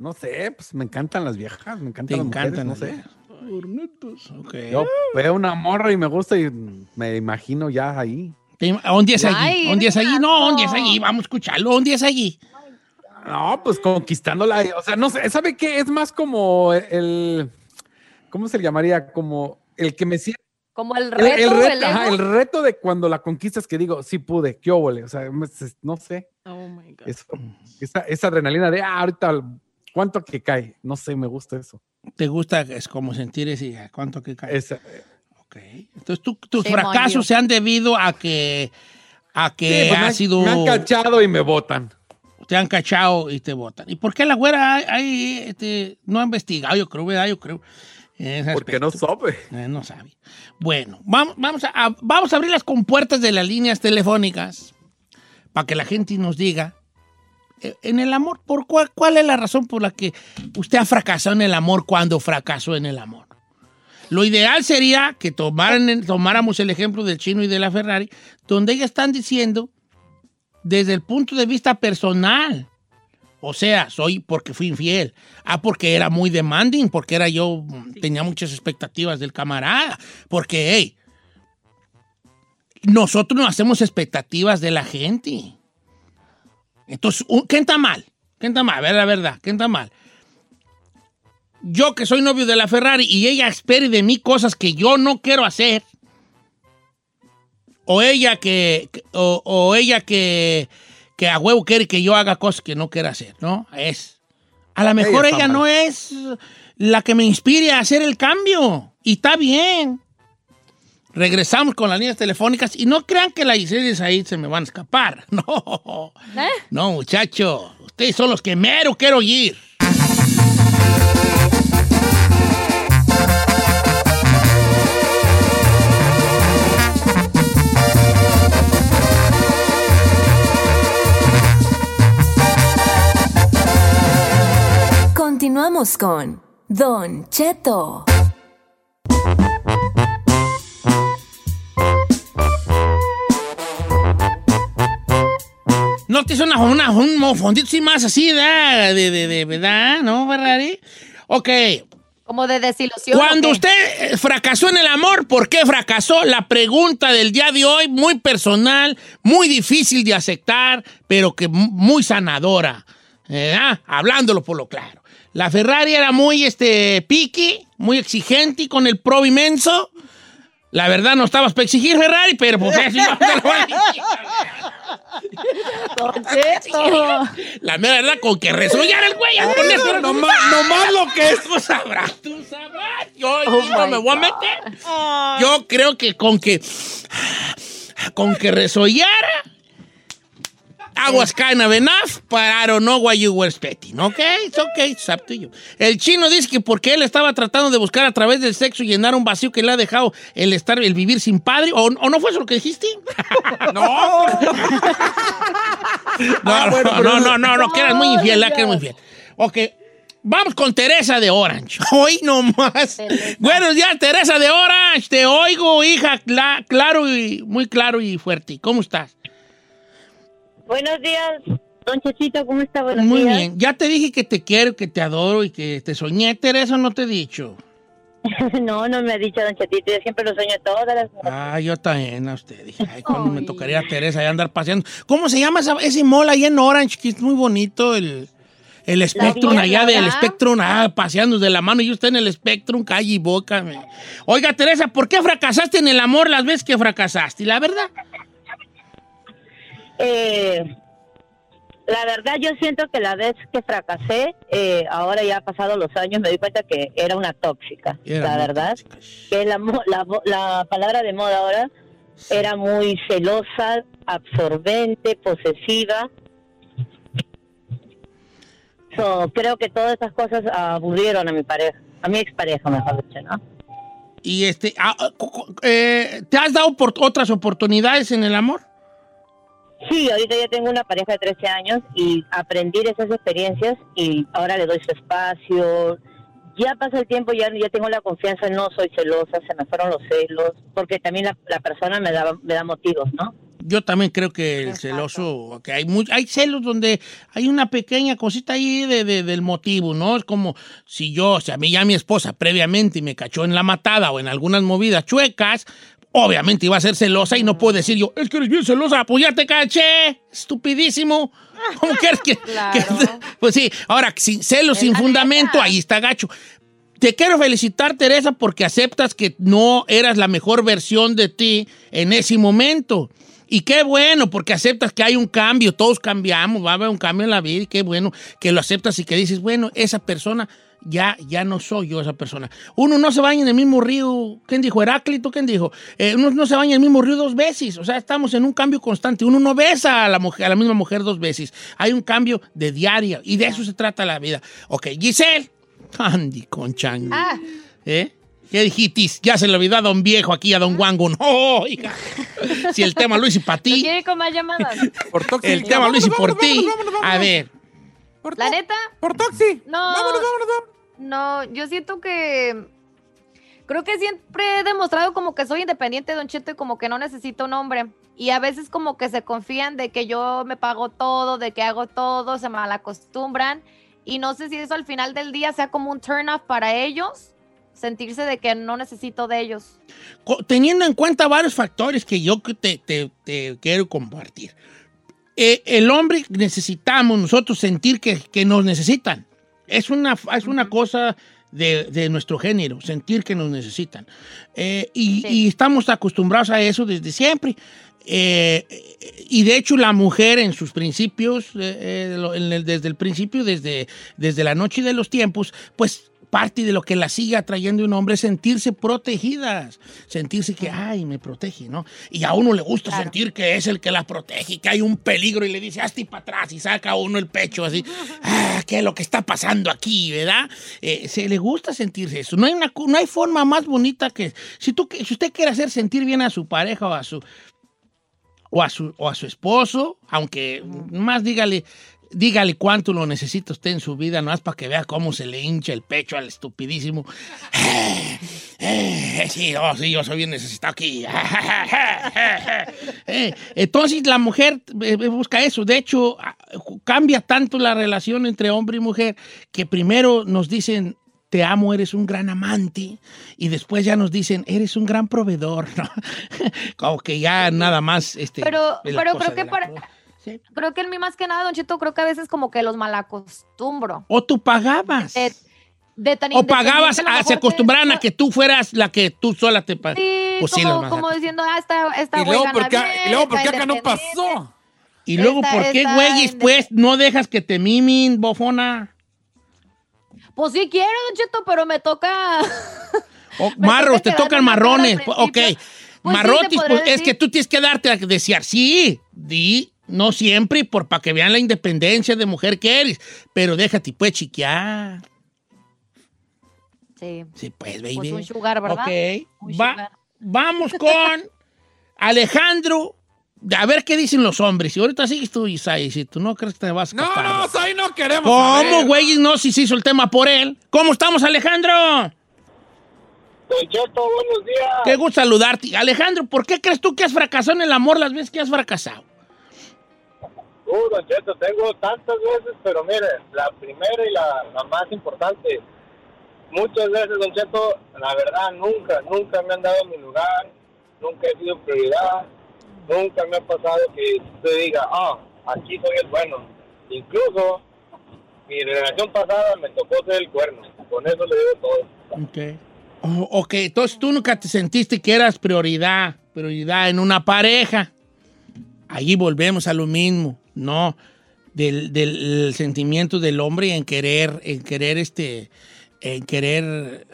No sé, pues me encantan las viejas, me encantan Te las encantan mujeres, no sé. Ok. Yo veo una morra y me gusta y me imagino ya ahí. ¿Un día es allí? Ay, ¿Un día es allí? No, un día es Renato. allí. Vamos a escucharlo. Un día es allí. No, pues conquistándola. O sea, no sé, ¿sabe qué? Es más como el. ¿Cómo se le llamaría? Como el que me siente. Como el reto, el el, reto, ajá, el reto de cuando la conquistas que digo, sí pude, qué óvole. O sea, no sé. Oh my God. Eso, esa, esa adrenalina de, ah, ahorita, ¿cuánto que cae? No sé, me gusta eso. ¿Te gusta? Es como sentir ese... ¿a ¿Cuánto que cae? Esa, Ok. Entonces, tú- tus fracasos you. se han debido a que... A que Sí, pues me sido... Me han cachado y me botan. te han cachado y te votan. ¿Y por qué la güera hay- hay, este, no ha investigado? Yo creo, ¿verdad? Yo creo. Porque no sabe. Eh, no sabe. Bueno, vamos, vamos, a, a- vamos a abrir las compuertas de las líneas telefónicas para que la gente nos diga, eh, en el amor, ¿por cuál, ¿cuál es la razón por la que usted ha fracasado en el amor cuando fracasó en el amor? Lo ideal sería que tomaran, tomáramos el ejemplo del chino y de la Ferrari, donde ellas están diciendo desde el punto de vista personal. O sea, soy porque fui infiel. Ah, porque era muy demanding, porque era yo, tenía muchas expectativas del camarada. Porque, hey, nosotros no hacemos expectativas de la gente. Entonces, ¿quién está mal? ¿Quién está mal? A ver, la verdad, ¿quién está mal? Yo que soy novio de la Ferrari y ella espere de mí cosas que yo no quiero hacer. O ella que, o, o ella que, que a huevo quiere que yo haga cosas que no quiero hacer, ¿no? Es. A lo mejor ella, mal. no es la que me inspire a hacer el cambio. Y está bien. Regresamos con las líneas telefónicas y no crean que las Giselles ahí se me van a escapar. No. ¿Eh? No, muchacho. Ustedes son los que mero quiero oír. Continuamos con Don Cheto. ¿No te hizo una, una, un mofondito así más así, ¿verdad? De, de, de, ¿verdad? ¿No, Ferrari? Ok. Como de desilusión. Cuando usted eh, fracasó en el amor, ¿por qué fracasó? La pregunta del día de hoy, muy personal, muy difícil de aceptar, pero que mu- muy sanadora. ¿verdad? Hablándolo por lo claro. La Ferrari era muy este, piqui, muy exigente y con el pro inmenso. La verdad no estabas para exigir Ferrari, pero pues eso ya te lo voy a decir. La mera verdad, con que resollar el güey. Con eso, nomás, nomás lo que es. Tú sabrás, tú sabrás. Yo, Oh yo no me voy a meter. Yo creo que con que. Con que resollara. Aguas kind of enough, but I don't know what you were expecting. ¿Ok? It's okay, it's up to you. El chino dice que porque él estaba tratando de buscar a través del sexo llenar un vacío que le ha dejado el estar, el vivir sin padre. ¿O, o no fue eso lo que dijiste? No. No, no, no, no, no, no, que eras muy infiel, que eras muy infiel. Ok, vamos con Teresa de Orange. Hoy nomás. Buenos días, Teresa de Orange. Te oigo, hija, cla- claro y muy claro y fuerte. ¿Cómo estás? Buenos días, don Chechito, ¿cómo está? Buenos Muy días. bien. Ya te dije que te quiero, que te adoro y que te soñé, Teresa, no te he dicho. no, no me ha dicho don Chetito, yo siempre lo sueño todas las Ah, yo también a usted. Dije, ay, cuando me tocaría a Teresa ya andar paseando. ¿Cómo se llama esa- ese mall ahí en Orange? Que es muy bonito, el, el Spectrum allá del Flora. Spectrum, ah, paseando de la mano y usted en el Spectrum, calle y boca. me- Oiga, Teresa, ¿por qué fracasaste en el amor las veces que fracasaste? La verdad. Eh, la verdad, yo siento que la vez que fracasé, eh, ahora ya ha pasado los años, me doy cuenta que era una tóxica, Era la verdad. Que la, la, palabra de moda ahora era muy celosa, absorbente, posesiva. So, creo que todas esas cosas aburrieron a mi pareja, a mi expareja, mejor dicho, ¿no? Y este, ah, ah, eh, ¿te has dado por otras oportunidades en el amor? Sí, ahorita ya tengo una pareja de 13 años y aprendí de esas experiencias y ahora le doy su espacio. Ya pasa el tiempo, ya, ya tengo la confianza, no soy celosa, se me fueron los celos, porque también la, la persona me da, me da motivos, ¿no? Yo también creo que el celoso, que hay mu- hay celos donde hay una pequeña cosita ahí de, de- del motivo, ¿no? Es como si yo, o sea, a mí ya mi esposa previamente me cachó en la matada o en algunas movidas chuecas, obviamente iba a ser celosa y no puedo decir yo, es que eres bien celosa, pues ya te caché, estupidísimo. ¿Cómo quieres que, que- Pues sí, ahora, sin celos, sin fundamento, ahí está gacho. Te quiero felicitar, Teresa, porque aceptas que no eras la mejor versión de ti en ese momento. Y qué bueno, porque aceptas que hay un cambio, todos cambiamos, va a haber un cambio en la vida y qué bueno que lo aceptas y que dices, bueno, esa persona ya, ya no soy yo esa persona. Uno no se baña en el mismo río, ¿quién dijo? Heráclito, ¿quién dijo? Eh, uno no se baña en el mismo río dos veces, o sea, estamos en un cambio constante. Uno no besa a la, mujer, a la misma mujer dos veces. Hay un cambio de diaria y de eso se trata la vida. Ok, Giselle. Andy con chango. Ah, ¿Eh? ¿Qué dijitis? Ya se le olvidó a don viejo aquí, a don Wango. No, hija. Si el tema lo hice para ¿no ti, quiere con más llamadas? el tema lo hice por ti. A ver, ¿La neta? Por Toxi. No. No, yo siento que. Creo que siempre he demostrado como que soy independiente, Don Cheto, y como que no necesito un hombre. Y a veces como que se confían de que yo me pago todo, de que hago todo, se malacostumbran. Y no sé si eso al final del día sea como un turn off para ellos, sentirse de que no necesito de ellos. teniendo en cuenta varios factores que yo te, te- te quiero compartir. Eh, el hombre necesitamos nosotros sentir que, que nos necesitan. Es una, es una cosa de, de nuestro género, sentir que nos necesitan. Eh, y, y estamos acostumbrados a eso desde siempre. Eh, y de hecho la mujer en sus principios, eh, lo- en el- desde el principio, desde, desde la noche de los tiempos, pues parte de lo que la sigue atrayendo un hombre es sentirse protegidas, sentirse que, ay, me protege, ¿no? Y a uno le gusta sentir que es el que la protege, que hay un peligro y le dice, hazte para atrás y saca a uno el pecho así, ah, ¿qué es lo que está pasando aquí, verdad? Eh, se le gusta sentirse eso. No hay, una, no hay forma más bonita que, si, tú, si usted quiere hacer sentir bien a su pareja o a su, o a su, o a su esposo, aunque más dígale, dígale cuánto lo necesita usted en su vida, no es para que vea cómo se le hincha el pecho al estupidísimo. Sí, oh, sí, yo soy bien necesitado aquí. Eh, Entonces la mujer eh, busca eso. De hecho, cambia tanto la relación entre hombre y mujer que primero nos dicen, te amo, eres un gran amante, y después ya nos dicen, eres un gran proveedor, ¿no? Como que ya nada más... Este, Pero, pero creo que para... cosa. Creo que en mí más que nada, Don Cheto, creo que a veces como que los malacostumbro. O tú pagabas. De, de tan O pagabas, a lo a- se mejor que- acostumbraran a que tú fueras la que tú sola te pagas. Sí, Pues sí, como, las como diciendo, ah, esta, esta Y luego, güey ¿por gana qué, bien, y luego, ¿por qué acá no pasó? Y luego, Está- ¿por qué, güeyes, pues, no dejas que te mimin, bofona? Pues sí quiero, Don Cheto, pero me toca. O, Me marros, toca te tocan marrones. Ok. Pues sí, Marrotis, se pues, es que tú tienes que darte a desear. Sí, di, no siempre, por para que vean la independencia de mujer que eres. Pero déjate, pues, chiquear. Sí. Sí, pues, baby. Pues un sugar, ¿verdad? Ok. Un Va- sugar. vamos con Alejandro. A ver qué dicen los hombres. Y ahorita sigues tú, Isai, si tú no crees que te vas a No, escapar. no, ahí no queremos. ¿Cómo, güey? No, si se hizo el tema por él. ¿Cómo estamos, Alejandro? Don Cheto, buenos días. Qué gusto saludarte. Alejandro, ¿por qué crees tú que has fracasado en el amor las veces que has fracasado? Uh, Don Cheto, tengo tantas veces, pero mire, la primera y la, más importante. Muchas veces, Don Cheto, la verdad, nunca, nunca me han dado mi lugar, nunca he sido prioridad, nunca me ha pasado que usted diga, ah, aquí soy el bueno. Incluso, mi relación pasada me tocó ser el cuerno. Con eso le digo todo. Ok. Oh, ok, entonces tú nunca te sentiste que eras prioridad, prioridad en una pareja. Allí volvemos a lo mismo, ¿no? Del, sentimiento del hombre en querer, en querer este, en querer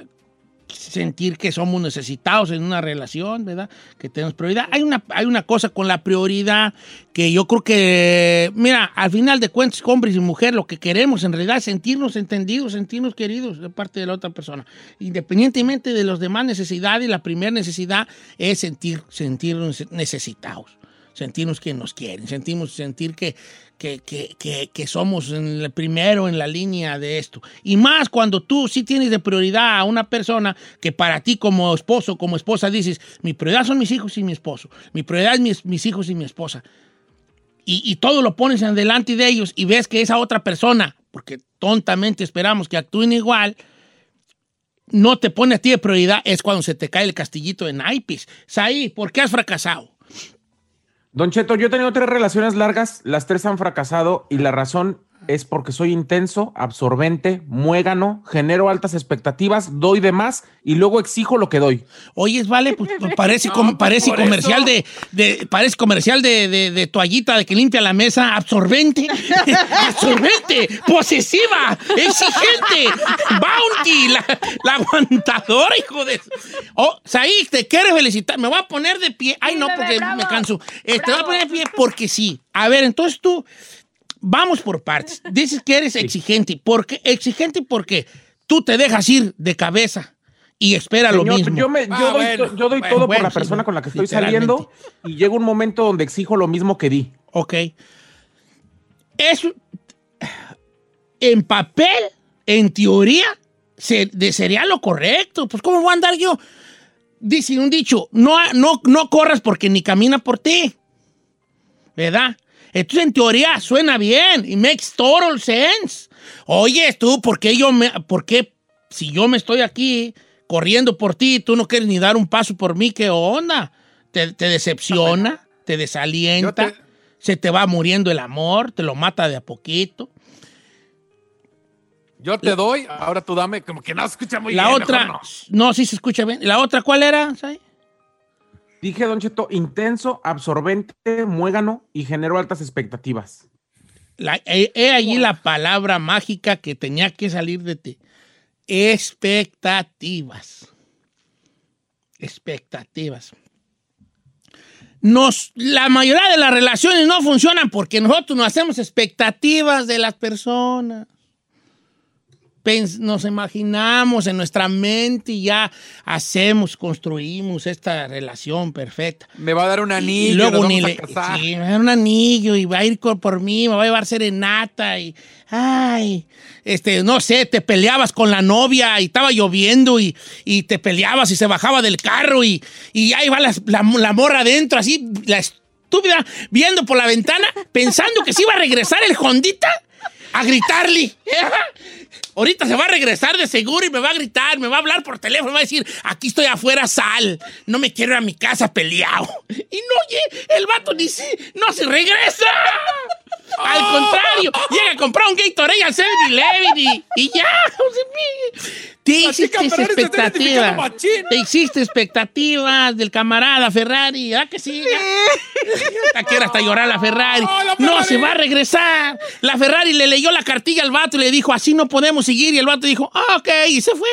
sentir que somos necesitados en una relación, ¿verdad? Que tenemos prioridad. Hay una, hay una cosa con la prioridad que yo creo que, mira, al final de cuentas, hombres y mujeres, lo que queremos en realidad es sentirnos entendidos, sentirnos queridos de parte de la otra persona. Independientemente de las demás necesidades, la primera necesidad es sentir, sentirnos necesitados sentirnos que nos quieren, sentimos sentir que, que, que, que, somos en el primero en la línea de esto. Y más cuando tú sí tienes de prioridad a una persona que para ti como esposo, como esposa dices, mi prioridad son mis hijos y mi esposo, mi prioridad es mis, mis hijos y mi esposa. Y, y todo lo pones en delante de ellos y ves que esa otra persona, porque tontamente esperamos que actúen igual, no te pone a ti de prioridad, es cuando se te cae el castillito de naipes. Saí, ¿por qué has fracasado? Don Cheto, yo he tenido tres relaciones largas, las tres han fracasado y la razón es porque soy intenso, absorbente, muégano, genero altas expectativas, doy de más y luego exijo lo que doy. Oye, vale, pues, pues, parece, com- parece comercial de, de- parece comercial de, de- de toallita de que limpia la mesa, absorbente, absorbente, posesiva, exigente, bounty, la, la aguantadora, hijo de... Oh, Saí, te quiero felicitar, me voy a poner de pie, ay no, porque bravo. me canso, Eh, te voy a poner de pie porque sí. A ver, entonces tú, vamos por partes, dices que eres exigente, ¿por qué? Exigente porque tú te dejas ir de cabeza y espera lo mismo. Yo, me- yo Ah, doy, bueno, to- yo doy bueno, todo bueno, por la persona con la que estoy saliendo y llega un momento donde exijo lo mismo que di. Ok. Eso, en papel, en teoría, se, de- sería lo correcto. Pues, ¿cómo voy a andar yo? Dice un dicho, no, no, no corras porque ni camina por ti. ¿Verdad? Entonces, en teoría, suena bien y makes total sense. Oye, tú, ¿por qué yo me, por qué si yo me estoy aquí corriendo por ti, tú no quieres ni dar un paso por mí? ¿Qué onda? ¿Te, te decepciona? ¿Te desalienta? ¿Se te va muriendo el amor? ¿Te lo mata de a poquito? Yo te doy, ahora tú dame, como que no se escucha muy La bien. otra, mejor no. sí se escucha bien. ¿La otra cuál era? Sai? Dije, Don Cheto, intenso, absorbente, muégano y genero altas expectativas. He allí la palabra mágica que tenía que salir de ti. Expectativas. Expectativas. Nos, la mayoría de las relaciones no funcionan porque nosotros no hacemos expectativas de las personas. Nos imaginamos en nuestra mente y ya hacemos, construimos esta relación perfecta. Me va a dar un anillo. Y luego nos ni vamos le, a casar. sí, me va a dar un anillo y va a ir por mí, me va a llevar serenata y, ay, este, no sé, te peleabas con la novia y estaba lloviendo y, y te peleabas y se bajaba del carro y, y ahí va la, la, la morra adentro, así, la estúpida, viendo por la ventana, pensando que se iba a regresar el Hondita a gritarle. Ahorita se va a regresar de seguro y me va a gritar, me va a hablar por teléfono, me va a decir, aquí estoy afuera, sal, no me quiero ir a mi casa peleado. Y no, oye, el vato ni si, no se regresa. Al contrario, llega a comprar un Gatorade al 7-Eleven y, y ya. Te hiciste expectativas. Te hiciste expectativas del camarada Ferrari. ¿Ah, que sí? Hasta que hasta llorar la Ferrari. No, se va a regresar. La Ferrari le leyó la cartilla al vato y le dijo, así no podemos seguir. Y el vato dijo, ah, ok, y se fue.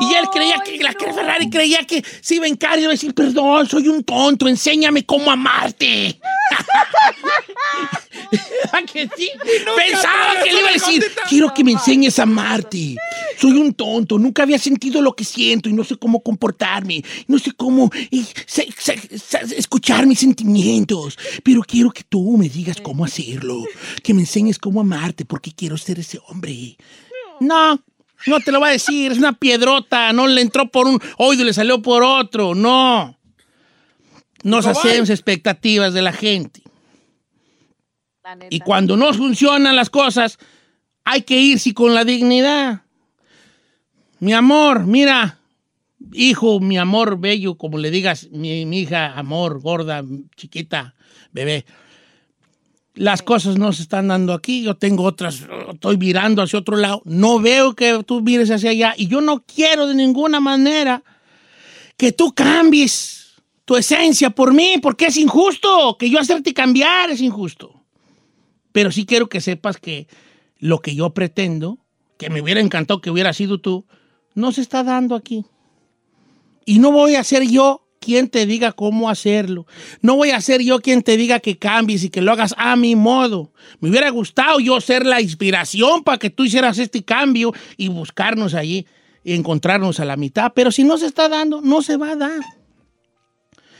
y él creía que, la Ferrari creía que se iba cara y iba a decir, perdón, soy un tonto, enséñame cómo amarte. ¿A que sí? Pensaba que le iba a decir, quiero que me enseñes a amarte. Soy un tonto, nunca había sentido lo que siento y no sé cómo comportarme, no sé cómo escuchar mis sentimientos, pero quiero que tú me digas cómo hacerlo, que me enseñes cómo amarte, porque quiero ser ese hombre. No, no te lo va a decir, es una piedrota, no le entró por un oído y le salió por otro, no. Nos No hacemos expectativas de la gente. Y cuando no funcionan las cosas, hay que irse con la dignidad. Mi amor, mira, hijo, mi amor bello, como le digas, mi, mi hija, amor, gorda, chiquita, bebé. Las cosas no se están dando aquí, yo tengo otras, estoy virando hacia otro lado, no veo que tú mires hacia allá y yo no quiero de ninguna manera que tú cambies tu esencia por mí, porque es injusto, que yo hacerte cambiar es injusto. Pero sí quiero que sepas que lo que yo pretendo, que me hubiera encantado que hubiera sido tú, no se está dando aquí. Y no voy a ser yo quien te diga cómo hacerlo. No voy a ser yo quien te diga que cambies y que lo hagas a mi modo. Me hubiera gustado yo ser la inspiración para que tú hicieras este cambio y buscarnos allí y encontrarnos a la mitad. Pero si no se está dando, no se va a dar.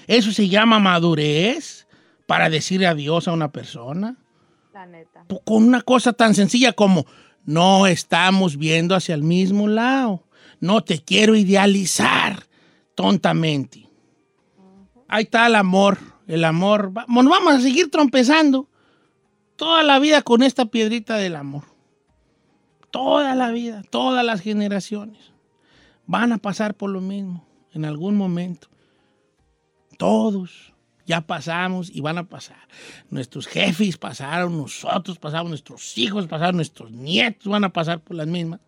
Eso se llama madurez para decirle adiós a una persona La neta. con una cosa tan sencilla como no estamos viendo hacia el mismo lado. No te quiero idealizar tontamente. Ahí está el amor. El amor. Bueno, vamos a seguir trompezando toda la vida con esta piedrita del amor. Toda la vida, todas las generaciones van a pasar por lo mismo en algún momento. Todos ya pasamos y van a pasar. Nuestros jefes pasaron, nosotros pasamos, nuestros hijos pasaron, nuestros nietos van a pasar por las mismas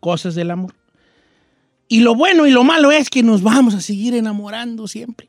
cosas del amor. Y lo bueno y lo malo es que nos vamos a seguir enamorando siempre.